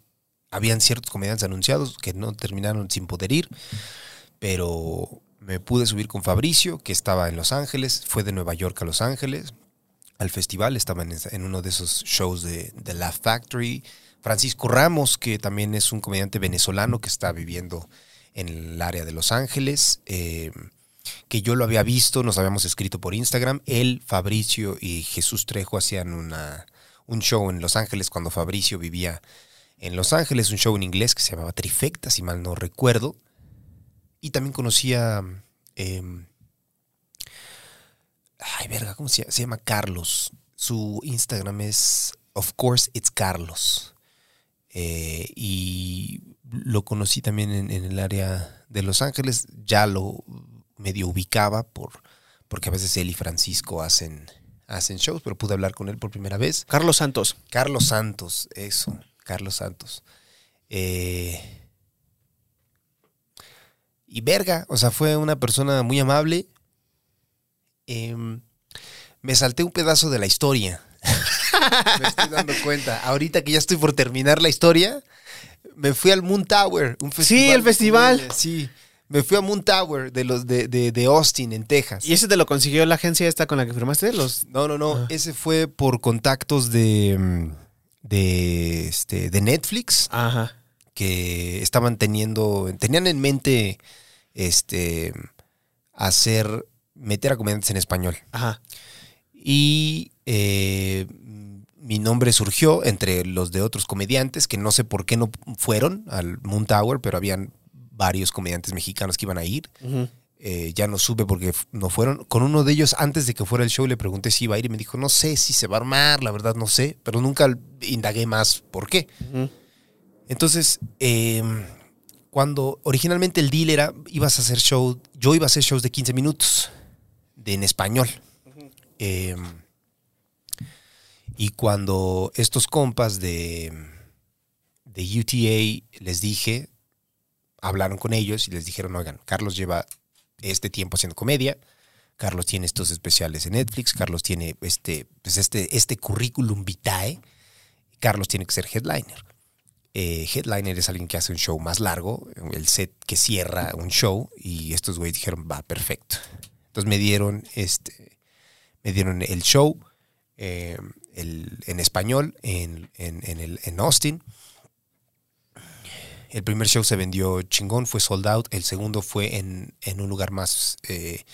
habían ciertos comediantes anunciados que no terminaron sin poder ir, pero me pude subir con Fabricio, que estaba en Los Ángeles, fue de Nueva York a Los Ángeles, al festival, estaba en, uno de esos shows de, de Laugh Factory. Francisco Ramos, que también es un comediante venezolano que está viviendo en el área de Los Ángeles, eh, que yo lo había visto, nos habíamos escrito por Instagram. Él, Fabricio y Jesús Trejo hacían una, un show en Los Ángeles cuando Fabricio vivía en Los Ángeles, un show en inglés que se llamaba Trifecta, si mal no recuerdo. Y también conocía... em, ay, verga, ¿cómo se llama? Se llama Carlos. Su Instagram es Of course it's Carlos. Eh, y lo conocí también en, en el área de Los Ángeles. Ya lo medio ubicaba por, porque a veces él y Francisco hacen, hacen shows, pero pude hablar con él por primera vez. Carlos Santos. Carlos Santos, eso, Carlos Santos. Eh, y verga, o sea, fue una persona muy amable. Em, me salté un pedazo de la historia. me estoy dando cuenta. Ahorita que ya estoy por terminar la historia, me fui al Moon Tower, un festival. el de festival. Sí, me fui a Moon Tower de los de, de- de Austin, en Texas. ¿Y ese te lo consiguió la agencia esta con la que firmaste? Los... No, no, no. Ah. Ese fue por contactos de, de, este, de Netflix Ajá. que estaban teniendo, tenían en mente este, hacer, meter a comediantes en español. Ajá. Y eh, mi nombre surgió entre los de otros comediantes que no sé por qué no fueron al Moon Tower, pero habían varios comediantes mexicanos que iban a ir. Eh, ya no supe porque no fueron. Con uno de ellos, antes de que fuera el show, le pregunté si iba a ir y me dijo, no sé si se va a armar, la verdad no sé, pero nunca indagué más por qué. Entonces, eh, cuando originalmente el deal era, ibas a hacer show, yo iba a hacer shows de 15 minutos, de, en español. Eh, y cuando estos compas de, de UTA les dije, hablaron con ellos y les dijeron, oigan, Carlos lleva este tiempo haciendo comedia, Carlos tiene estos especiales en Netflix, Carlos tiene este, pues este, este currículum vitae Carlos tiene que ser headliner. Eh, headliner es alguien que hace un show más largo, el set que cierra un show, y estos güeyes dijeron, va, perfecto. Entonces me dieron, este, me dieron el show eh, el- en español en, en- en el- en Austin. El primer show se vendió chingón, fue sold out. El segundo fue en, en un lugar más eh,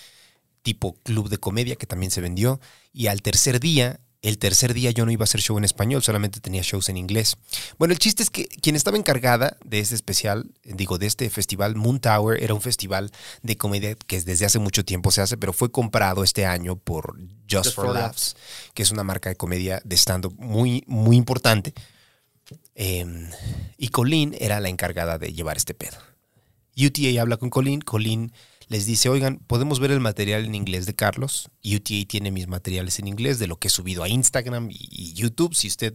tipo club de comedia que también se vendió. Y al tercer día, el tercer día yo no iba a hacer show en español, solamente tenía shows en inglés. Bueno, el chiste es que quien estaba encargada de este especial, digo, de este festival, Moon Tower, era un festival de comedia que desde hace mucho tiempo se hace, pero fue comprado este año por Just, Just for, for Laughs, que es una marca de comedia de stand-up muy, muy importante. Eh, y Colleen era la encargada de llevar este pedo. UTA habla con Colleen, Colleen les dice, oigan, podemos ver el material en inglés de Carlos. UTA tiene mis materiales en inglés de lo que he subido a Instagram y, YouTube. Si usted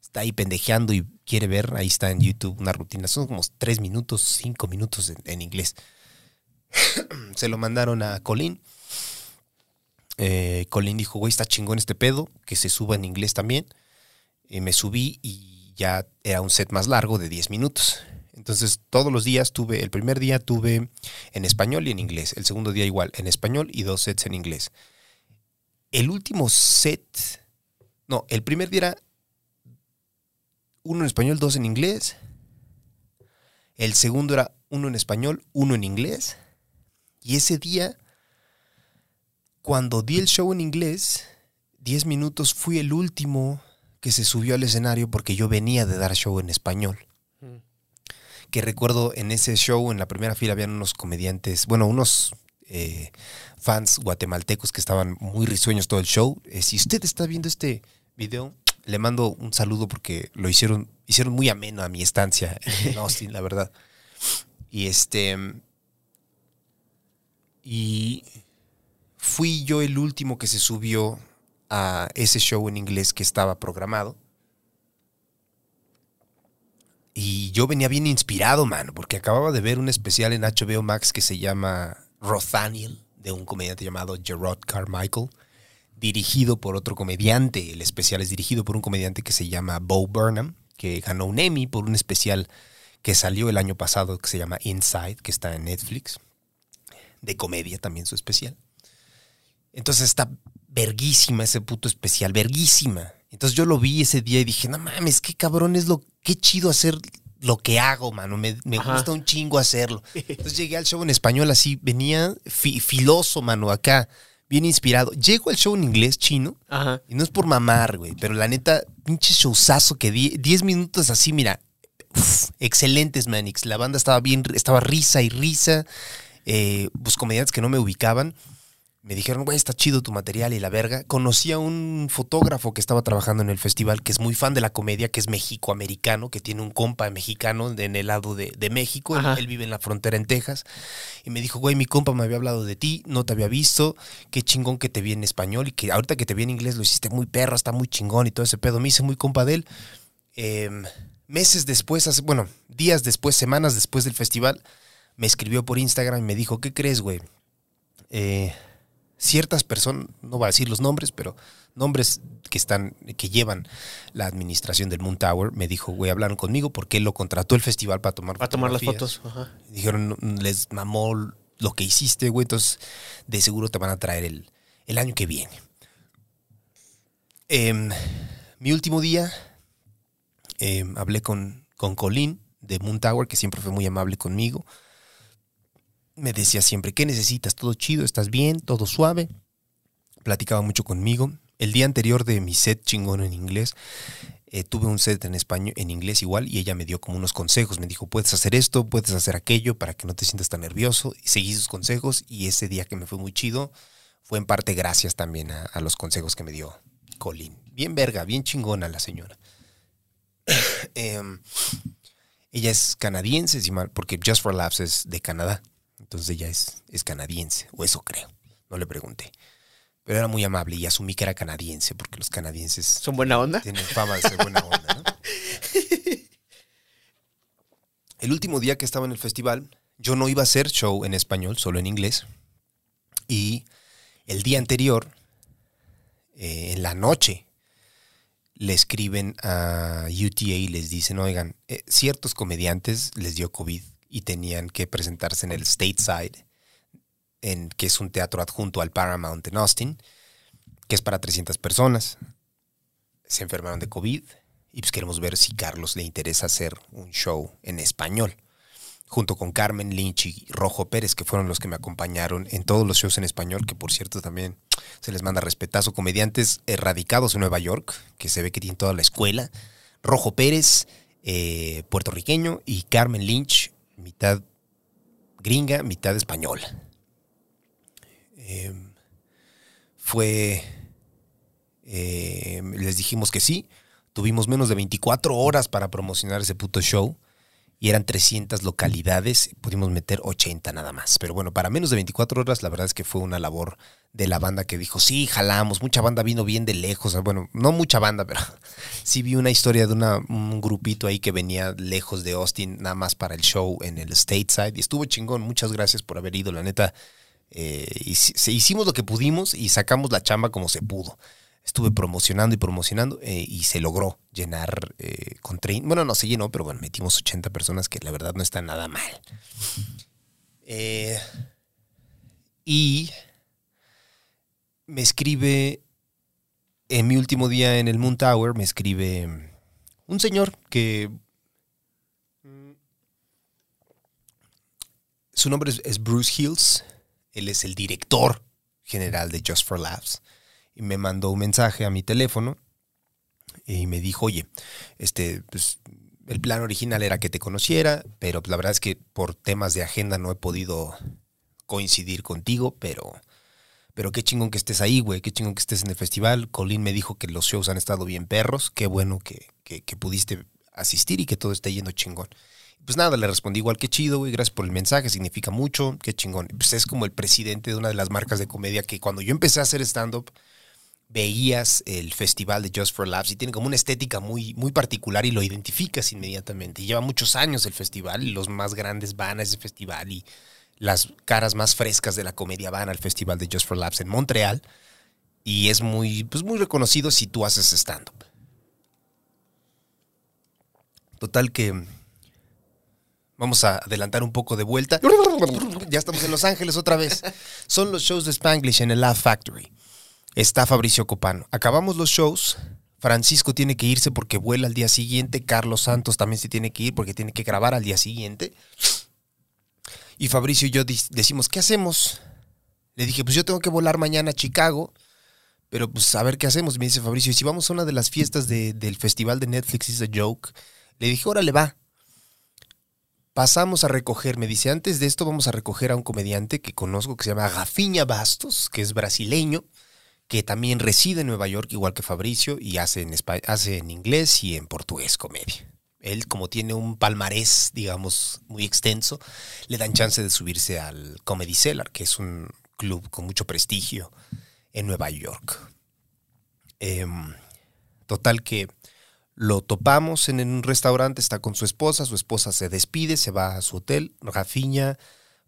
está ahí pendejeando y quiere ver, ahí está en YouTube una rutina. Son como tres minutos, cinco minutos en, inglés. Se lo mandaron a Colleen. Eh, Colleen dijo, güey, está chingón este pedo, que se suba en inglés también. Eh, me subí y ya era un set más largo de 10 minutos. Entonces todos los días tuve, el primer día tuve en español y en inglés, el segundo día igual, en español y dos sets en inglés. El último set, no, el primer día era uno en español, dos en inglés. El segundo era uno en español, uno en inglés. Y ese día, cuando di el show en inglés, 10 minutos fui el último que se subió al escenario porque yo venía de dar show en español. Mm. Que recuerdo en ese show, en la primera fila, habían unos comediantes, bueno, unos eh, fans guatemaltecos que estaban muy risueños todo el show. Eh, si usted está viendo este video, le mando un saludo porque lo hicieron, hicieron muy ameno a mi estancia en Austin, la verdad. Y este. Y fui yo el último que se subió a ese show en inglés que estaba programado. Y yo venía bien inspirado, mano, porque acababa de ver un especial en HBO Max que se llama Rothaniel, de un comediante llamado Gerard Carmichael, dirigido por otro comediante. El especial es dirigido por un comediante que se llama Bo Burnham, que ganó un Emmy por un especial que salió el año pasado que se llama Inside, que está en Netflix. De comedia también su especial. Entonces está verguísima ese puto especial, verguísima. Entonces yo lo vi ese día y dije, no mames, qué cabrón es lo, qué chido hacer lo que hago, mano. Me, gusta un chingo hacerlo. Entonces llegué al show en español así, venía fi- filoso, mano, acá, bien inspirado. Llego al show en inglés chino Ajá. y no es por mamar, güey, pero la neta, pinche showzazo que di, 10 minutos así, mira, uf, excelentes, Manix. La banda estaba bien, estaba risa y risa. Eh, pues comediantes que no me ubicaban. Me dijeron, güey, está chido tu material y la verga. Conocí a un fotógrafo que estaba trabajando en el festival, que es muy fan de la comedia, que es mexicoamericano, que tiene un compa mexicano en el lado de, de México. Él, él vive en la frontera en Texas. Y me dijo, güey, mi compa me había hablado de ti, no te había visto, qué chingón que te vi en español y que ahorita que te vi en inglés lo hiciste muy perro, está muy chingón y todo ese pedo. Me hice muy compa de él. Em, meses después, hace- bueno, días después, semanas después del festival, me escribió por Instagram y me dijo, ¿qué crees, güey? Eh, ciertas personas, no voy a decir los nombres, pero nombres que están, que llevan la administración del Moon Tower, me dijo, güey, hablaron conmigo porque él lo contrató el festival para tomar Para tomar las fotos. Ajá. Dijeron, "No, les mamó lo que hiciste, güey, entonces de seguro te van a traer el, el año que viene. Em, mi último día, em, hablé con, con Colleen de Moon Tower, que siempre fue muy amable conmigo. Me decía siempre, ¿qué necesitas? ¿Todo chido? ¿Estás bien? ¿Todo suave? Platicaba mucho conmigo. El día anterior de mi set chingón en inglés, eh, tuve un set en español, en inglés igual, y ella me dio como unos consejos. Me dijo, puedes hacer esto, puedes hacer aquello para que no te sientas tan nervioso. Y seguí sus consejos y ese día que me fue muy chido, fue en parte gracias también a, los consejos que me dio Colin. Bien verga, bien chingona la señora. Em, ella es canadiense, porque Just for Laughs es de Canadá. Entonces ella es, es canadiense, o eso creo. No le pregunté. Pero era muy amable y asumí que era canadiense, porque los canadienses ¿Son buena onda? tienen fama de ser buena onda, ¿no? El último día que estaba en el festival, yo no iba a hacer show en español, solo en inglés. Y el día anterior, eh, en la noche, le escriben a UTA y les dicen, oigan, eh, ciertos comediantes les dio COVID y tenían que presentarse en el Stateside, en, que es un teatro adjunto al Paramount en Austin, que es para 300 personas. Se enfermaron de COVID y pues queremos ver si Carlos le interesa hacer un show en español junto con Carmen Lynch y Rojo Pérez, que fueron los que me acompañaron en todos los shows en español, que por cierto también se les manda respetazo. Comediantes erradicados en Nueva York, que se ve que tienen toda la escuela. Rojo Pérez, eh, puertorriqueño, y Carmen Lynch, mitad gringa, mitad española. Em, fue. em, les dijimos que sí. Tuvimos menos de 24 horas para promocionar ese puto show y eran 300 localidades, pudimos meter 80 nada más. Pero bueno, para menos de 24 horas, la verdad es que fue una labor de la banda que dijo, sí, jalamos, mucha banda vino bien de lejos. Bueno, no mucha banda, pero sí vi una historia de un grupito ahí que venía lejos de Austin, nada más para el show en el Stateside. Y estuvo chingón, muchas gracias por haber ido, la neta. Eh, hicimos lo que pudimos y sacamos la chamba como se pudo estuve promocionando y promocionando eh, y se logró llenar eh, con 30. Bueno, no se llenó, pero bueno, metimos 80 personas que la verdad no está nada mal. Y me escribe, en mi último día en el Moon Tower, me escribe un señor que... Su nombre es, Bruce Hills. Él es el director general de Just for Laughs y me mandó un mensaje a mi teléfono y me dijo, oye, este, pues, el plan original era que te conociera, pero la verdad es que por temas de agenda no he podido coincidir contigo, pero, pero qué chingón que estés ahí, güey, qué chingón que estés en el festival. Colin me dijo que los shows han estado bien perros, qué bueno que, que, pudiste asistir y que todo esté yendo chingón. Pues nada, le respondí igual que chido, güey, gracias por el mensaje, significa mucho, qué chingón. Pues es como el presidente de una de las marcas de comedia que cuando yo empecé a hacer stand-up, veías el festival de Just for Laughs y tiene como una estética muy, muy particular y lo identificas inmediatamente. Lleva muchos años el festival y los más grandes van a ese festival y las caras más frescas de la comedia van al festival de Just for Laughs en Montreal y es muy, pues muy reconocido si tú haces stand-up. Total que vamos a adelantar un poco de vuelta. Ya estamos en Los Ángeles otra vez. Son los shows de Spanglish en el Laugh Factory está Fabricio Copano. Acabamos los shows. Francisco tiene que irse porque vuela al día siguiente. Carlos Santos también se tiene que ir porque tiene que grabar al día siguiente. Y Fabricio y yo decimos, ¿qué hacemos? Le dije, pues yo tengo que volar mañana a Chicago, pero pues a ver qué hacemos. Me dice Fabricio, y si vamos a una de las fiestas del festival de Netflix is a joke, le dije, órale, va. Pasamos a recoger, me dice, antes de esto vamos a recoger a un comediante que conozco que se llama Gafiña Bastos, que es brasileño que también reside en Nueva York, igual que Fabricio, y hace en, hace en inglés y en portugués comedia. Él, como tiene un palmarés, digamos, muy extenso, le dan chance de subirse al Comedy Cellar, que es un club con mucho prestigio en Nueva York. Em, total que lo topamos en un restaurante, está con su esposa, su esposa se despide, se va a su hotel, Rafiña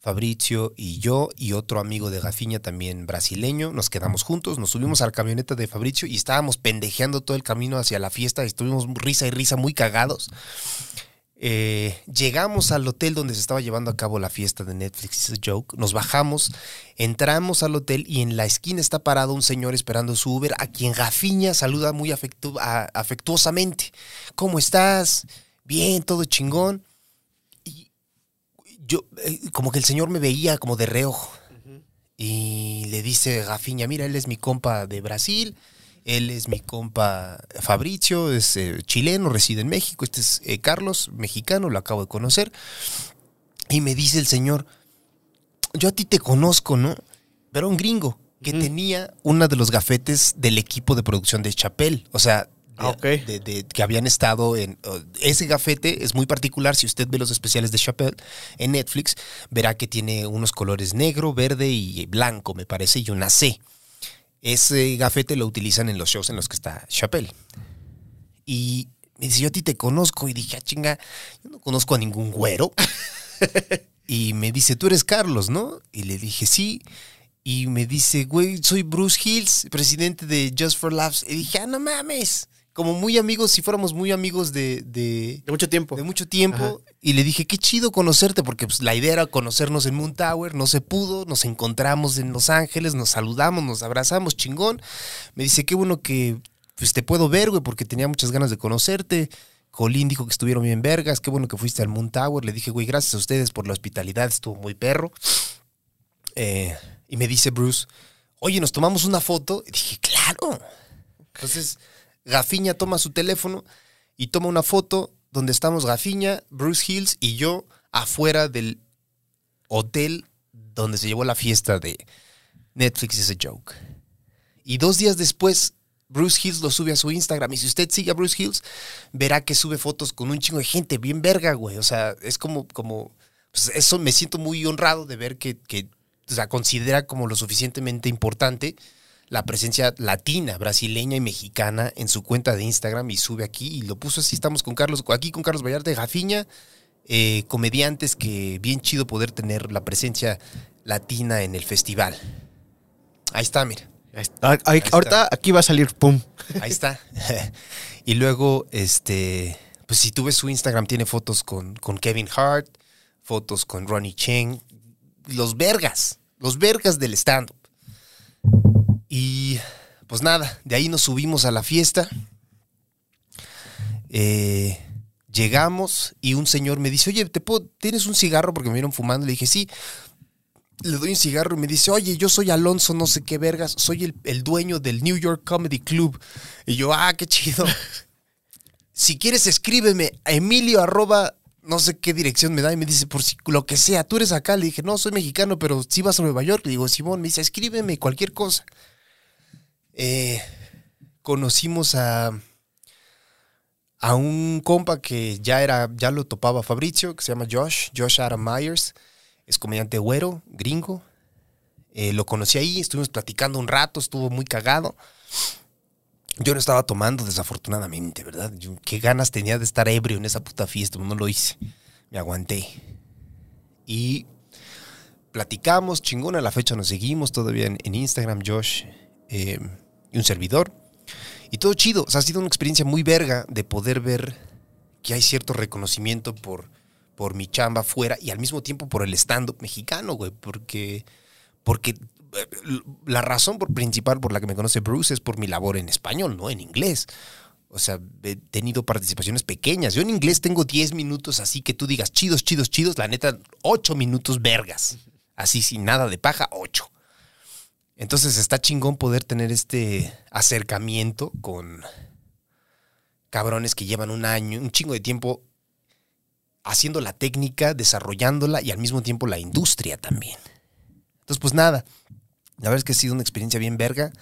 Fabricio y yo y otro amigo de Gafiña también brasileño, nos quedamos juntos, nos subimos a la camioneta de Fabricio y estábamos pendejeando todo el camino hacia la fiesta, estuvimos risa y risa muy cagados. Eh, llegamos al hotel donde se estaba llevando a cabo la fiesta de Netflix Joke, nos bajamos, entramos al hotel y en la esquina está parado un señor esperando su Uber a quien Gafiña saluda muy afectuosamente. ¿Cómo estás? Bien, todo chingón yo, eh, como que el señor me veía como de reojo. Y le dice Gafiña, mira, él es mi compa de Brasil, él es mi compa Fabricio, es eh, chileno, reside en México, este es eh, Carlos, mexicano, lo acabo de conocer. Y me dice el señor, yo a ti te conozco, ¿no? Pero un gringo que tenía uno de los gafetes del equipo de producción de Chapel. O sea, Ah, de, que habían estado en... Ese gafete es muy particular, si usted ve los especiales de Chappelle en Netflix, verá que tiene unos colores negro, verde y blanco, me parece, y una C. Ese gafete lo utilizan en los shows en los que está Chappelle. Y me dice, yo a ti te conozco, y dije, ah, chinga, yo no conozco a ningún güero. y me dice, tú eres Carlos, ¿no? Y le dije, sí. Y me dice, güey, soy Bruce Hills, presidente de Just for Laughs. Y dije, ah, no mames como muy amigos, si fuéramos muy amigos de, de, De mucho tiempo. de mucho tiempo. Ajá. Y le dije, qué chido conocerte, porque pues, la idea era conocernos en Moon Tower, no se pudo, nos encontramos en Los Ángeles, nos saludamos, nos abrazamos, chingón. Me dice, qué bueno que pues, te puedo ver, güey, porque tenía muchas ganas de conocerte. Colín dijo que estuvieron bien vergas, qué bueno que fuiste al Moon Tower. Le dije, güey, gracias a ustedes por la hospitalidad, estuvo muy perro. Eh, y me dice Bruce, oye, ¿nos tomamos una foto? Y dije, claro. Entonces, Gafiña toma su teléfono y toma una foto donde estamos Gafiña, Bruce Hills y yo afuera del hotel donde se llevó la fiesta de Netflix is a joke. Y dos días después, Bruce Hills lo sube a su Instagram. Y si usted sigue a Bruce Hills, verá que sube fotos con un chingo de gente, bien verga, güey. O sea, es como, como, pues eso me siento muy honrado de ver que, que considera como lo suficientemente importante la presencia latina, brasileña y mexicana en su cuenta de Instagram y sube aquí y lo puso así. Estamos con Carlos, aquí con Carlos Vallarta de Jafiña, eh, comediantes que bien chido poder tener la presencia latina en el festival. Ahí está, mira. Ahí está. Ahí- Ahí está. ahorita aquí va a salir pum. Ahí está. y luego, este, pues si tú ves su Instagram, tiene fotos con, con Kevin Hart, fotos con Ronnie Cheng, los vergas, los vergas del stand-up. Y pues nada, de ahí nos subimos a la fiesta. Eh, llegamos y un señor me dice, oye, ¿te puedo- ¿tienes un cigarro? Porque me vieron fumando. Le dije, sí. Le doy un cigarro y me dice, oye, yo soy Alonso, no sé qué vergas, soy el, el dueño del New York Comedy Club. Y yo, ah, qué chido. si quieres, escríbeme a Emilio arroba, no sé qué dirección me da. Y me dice, por si lo que sea, tú eres acá. Le dije, no, soy mexicano, pero si vas a Nueva York. Le digo, Simón, me dice, escríbeme cualquier cosa. Eh, conocimos a, a un compa que ya era, ya lo topaba Fabricio, que se llama Josh, Josh Adam Myers. Es comediante güero, gringo. Eh, lo conocí ahí, estuvimos platicando un rato, estuvo muy cagado. Yo no estaba tomando, desafortunadamente, ¿verdad? Qué ganas tenía de estar ebrio en esa puta fiesta, no lo hice. Me aguanté. Y platicamos, chingón, a la fecha nos seguimos todavía en, en Instagram, Josh eh, y un servidor. Y todo chido, o sea, ha sido una experiencia muy verga de poder ver que hay cierto reconocimiento por, por mi chamba fuera y al mismo tiempo por el stand-up mexicano, güey, porque, porque eh, la razón por principal por la que me conoce Bruce es por mi labor en español, no en inglés. O sea, he tenido participaciones pequeñas. Yo en inglés tengo 10 minutos así que tú digas chidos, chidos, chidos. La neta, 8 minutos vergas. Así sin nada de paja, 8. Entonces está chingón poder tener este acercamiento con cabrones que llevan un año, un chingo de tiempo haciendo la técnica, desarrollándola y al mismo tiempo la industria también. Entonces, pues nada, la verdad es que ha sido una experiencia bien verga.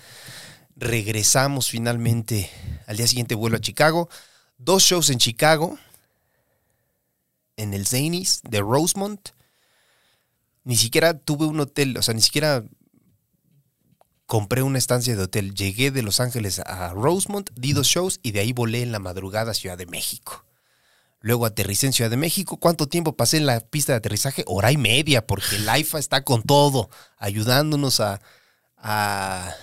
Regresamos finalmente al día siguiente vuelo a Chicago. Dos shows en Chicago, en el Zanies de Rosemont. Ni siquiera tuve un hotel, o sea, ni siquiera compré una estancia de hotel. Llegué de Los Ángeles a Rosemont, di dos shows y de ahí volé en la madrugada a Ciudad de México. Luego aterricé en Ciudad de México. ¿Cuánto tiempo pasé en la pista de aterrizaje? Hora y media, porque el AIFA está con todo, ayudándonos a, a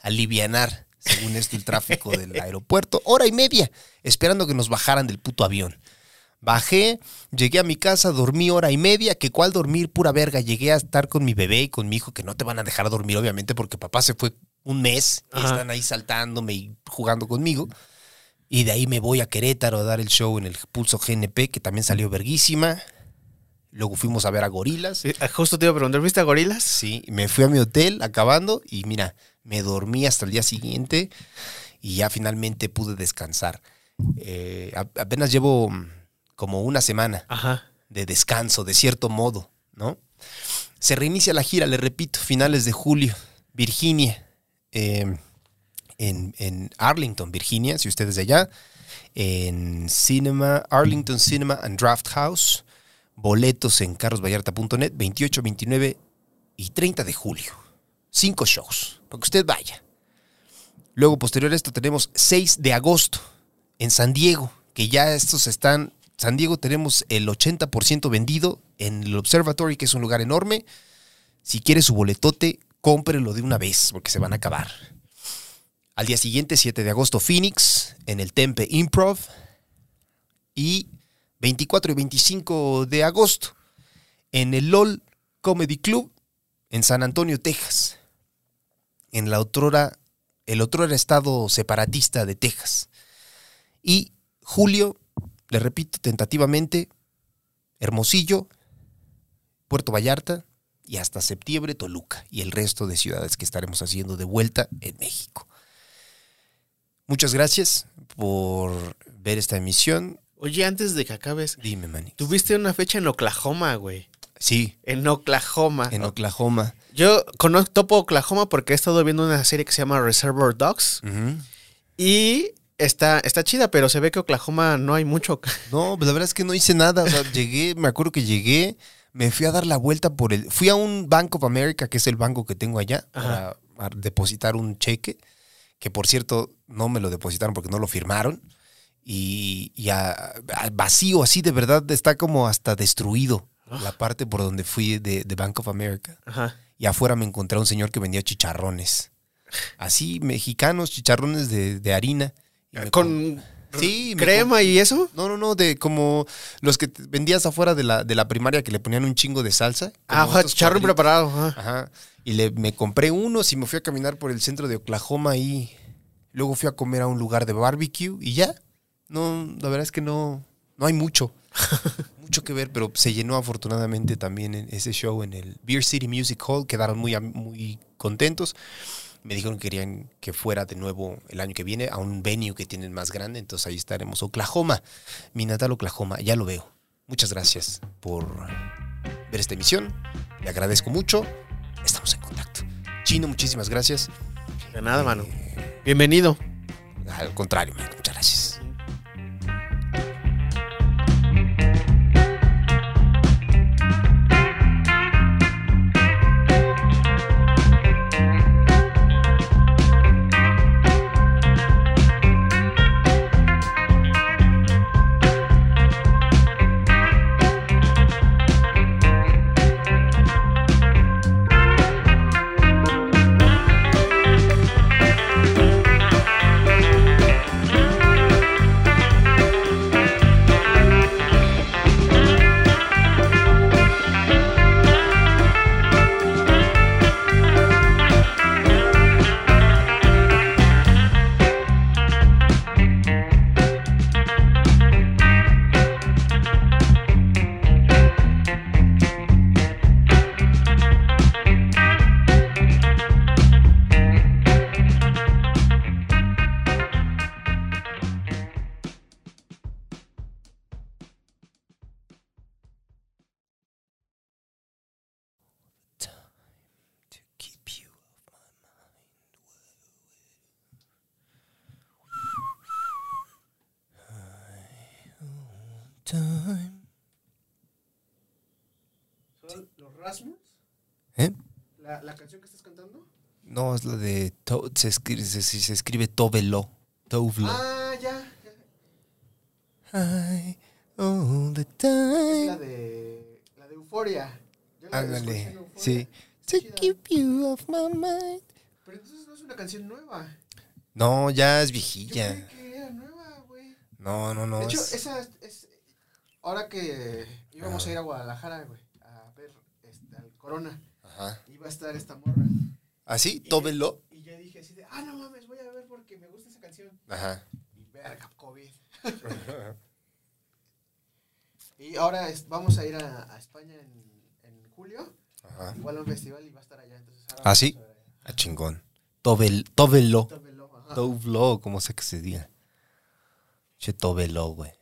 alivianar, según esto, el tráfico del aeropuerto. Hora y media, esperando que nos bajaran del puto avión. Bajé, llegué a mi casa, dormí hora y media, que cuál dormir, pura verga. Llegué a estar con mi bebé y con mi hijo, que no te van a dejar dormir, obviamente, porque papá se fue un mes y están ahí saltándome y jugando conmigo. Y de ahí me voy a Querétaro a dar el show en el Pulso GNP, que también salió verguísima. Luego fuimos a ver a Gorilas. Sí, ah, justo te iba a preguntar, ¿viste a gorilas? Sí, me fui a mi hotel acabando y mira, me dormí hasta el día siguiente y ya finalmente pude descansar. Eh, apenas llevo como una semana Ajá. de descanso, de cierto modo, ¿no? Se reinicia la gira, le repito, finales de julio, Virginia, eh, en, en Arlington, Virginia, si usted es de allá, en Cinema, Arlington Cinema and Draft House, boletos en carlosvallarta.net, 28, 29 y 30 de julio. Cinco shows, para que usted vaya. Luego, posterior a esto, tenemos 6 de agosto en San Diego, que ya estos están. San Diego tenemos el 80% vendido en el Observatory, que es un lugar enorme. Si quiere su boletote, cómprelo de una vez, porque se van a acabar. Al día siguiente, 7 de agosto, Phoenix, en el Tempe Improv. Y 24 y 25 de agosto, en el LOL Comedy Club, en San Antonio, Texas. En la otrora, el otrora estado separatista de Texas. Y julio, le repito tentativamente, Hermosillo, Puerto Vallarta y hasta septiembre Toluca y el resto de ciudades que estaremos haciendo de vuelta en México. Muchas gracias por ver esta emisión. Oye, antes de que acabes, Dime, Manny. tuviste una fecha en Oklahoma, güey. Sí, En Oklahoma. en Oklahoma. Yo conozco topo Oklahoma porque he estado viendo una serie que se llama Reservoir Dogs y está, está chida, pero se ve que Oklahoma no hay mucho. No, pues la verdad es que no hice nada. O sea, llegué, me acuerdo que llegué, me fui a dar la vuelta por el. Fui a un Bank of America, que es el banco que tengo allá, para, para depositar un cheque, que por cierto no me lo depositaron porque no lo firmaron. Y, y a- a- vacío, así de verdad, está como hasta destruido la parte por donde fui de, de Bank of America. Ajá. Y afuera me encontré a un señor que vendía chicharrones. Así, mexicanos, chicharrones de, de harina. Con Sí, crema y eso. no, no, no, de como los que vendías afuera de la, de la primaria que le ponían un chingo de salsa. Ah, cuadritos. preparado. ajá. Ajá. Y le, me compré unos y me fui a caminar por el centro de Oklahoma y luego fui a comer a un lugar de barbecue y ya. No, la verdad es que no, no hay mucho. mucho que ver, pero se llenó afortunadamente también en ese show en el Beer City Music Hall. Quedaron muy, muy contentos. Me dijeron que querían que fuera de nuevo el año que viene a un venue que tienen más grande. Entonces ahí estaremos. Oklahoma, mi natal Oklahoma, ya lo veo. Muchas gracias por ver esta emisión. Le agradezco mucho. Estamos en contacto. Chino, muchísimas gracias. De nada, mano. Bienvenido. Al contrario, man, muchas gracias. ¿La, la canción que estás cantando? No, es la de. To- se, escribe, se, se escribe Tovelo. Tovelo. Ah, ya. ya. Hi, all the Es time. la de. La de Euforia. Yo Ándale. Sí. To keep you off my mind. Pero entonces no es una canción nueva. No, ya es Yo viejilla. creí que era nueva, güey. No, no, no. de hecho, es- esa es, es- Ahora que íbamos a ir a Guadalajara, güey, a ver este, al Corona, Ajá. iba a estar esta morra. ¿Así? ¿Tovelo? Y yo dije así de, ah, no mames, voy a ver porque me gusta esa canción. Ajá. Y verga, COVID. Y ahora es- vamos a ir a, a España en, en julio, Ajá. igual a un festival y va a estar allá. Entonces ahora ¿Ah, sí? a allá. Ah, chingón. Tómelo, ajá. Tovelo, como sea que se diga. Che, tovelo, güey.